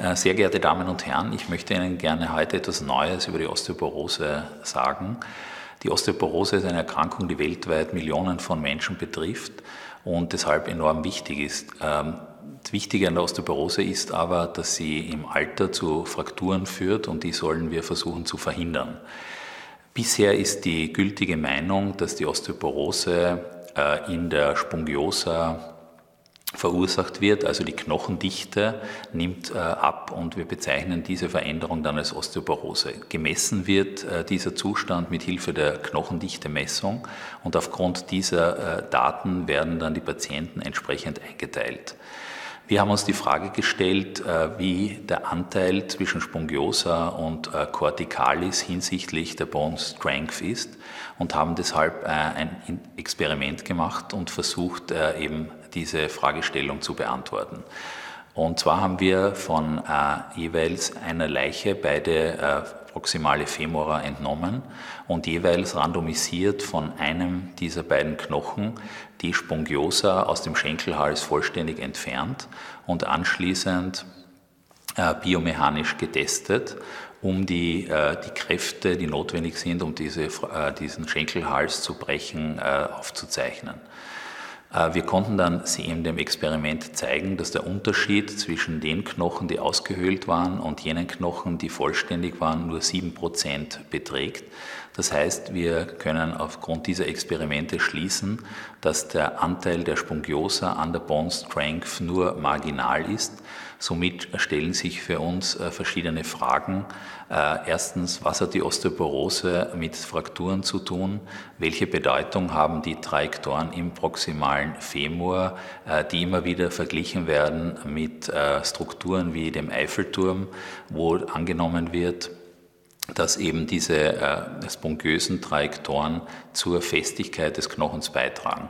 Äh, sehr geehrte Damen und Herren, ich möchte Ihnen gerne heute etwas Neues über die Osteoporose sagen. Die Osteoporose ist eine Erkrankung, die weltweit Millionen von Menschen betrifft und deshalb enorm wichtig ist. Ähm, das Wichtige an der Osteoporose ist aber, dass sie im Alter zu Frakturen führt und die sollen wir versuchen zu verhindern. Bisher ist die gültige Meinung, dass die Osteoporose äh, in der Spongiosa verursacht wird, also die Knochendichte nimmt äh, ab und wir bezeichnen diese Veränderung dann als Osteoporose. Gemessen wird äh, dieser Zustand mit Hilfe der Knochendichte-Messung und aufgrund dieser äh, Daten werden dann die Patienten entsprechend eingeteilt. Wir haben uns die Frage gestellt, wie der Anteil zwischen Spongiosa und Corticalis hinsichtlich der Bone Strength ist und haben deshalb ein Experiment gemacht und versucht, eben diese Fragestellung zu beantworten. Und zwar haben wir von äh, jeweils einer Leiche beide äh, proximale Femora entnommen und jeweils randomisiert von einem dieser beiden Knochen die Spongiosa aus dem Schenkelhals vollständig entfernt und anschließend äh, biomechanisch getestet, um die, äh, die Kräfte, die notwendig sind, um diese, äh, diesen Schenkelhals zu brechen, äh, aufzuzeichnen. Äh, wir konnten dann in dem Experiment zeigen, dass der Unterschied zwischen den Knochen, die ausgehöhlt waren, und jenen Knochen, die vollständig waren, nur 7% beträgt. Das heißt, wir können aufgrund dieser Experimente schließen, dass der Anteil der Spongiosa an der Bone Strength nur marginal ist. Somit stellen sich für uns äh, verschiedene Fragen. Äh, erstens, was hat die Osteoporose mit Frakturen zu tun? Welche Bedeutung haben die Trajektoren im proximalen Femur, äh, die immer wieder verglichen werden mit Strukturen wie dem Eiffelturm, wo angenommen wird, dass eben diese äh, spongiösen Trajektoren zur Festigkeit des Knochens beitragen.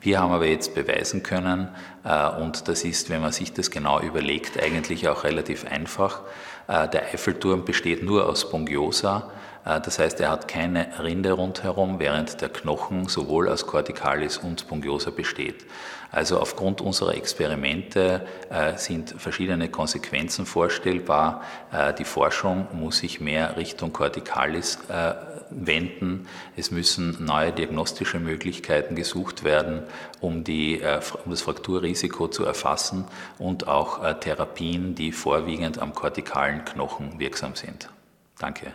Wir haben aber jetzt beweisen können, äh, und das ist, wenn man sich das genau überlegt, eigentlich auch relativ einfach, äh, der Eiffelturm besteht nur aus Spongiosa, äh, das heißt, er hat keine Rinde rundherum, während der Knochen sowohl aus Corticalis und Spongiosa besteht. Also aufgrund unserer Experimente äh, sind verschiedene Konsequenzen vorstellbar. Äh, die Forschung muss sich mehr Richtung Corticalis wenden. Es müssen neue diagnostische Möglichkeiten gesucht werden, um, die, um das Frakturrisiko zu erfassen und auch Therapien, die vorwiegend am kortikalen Knochen wirksam sind. Danke.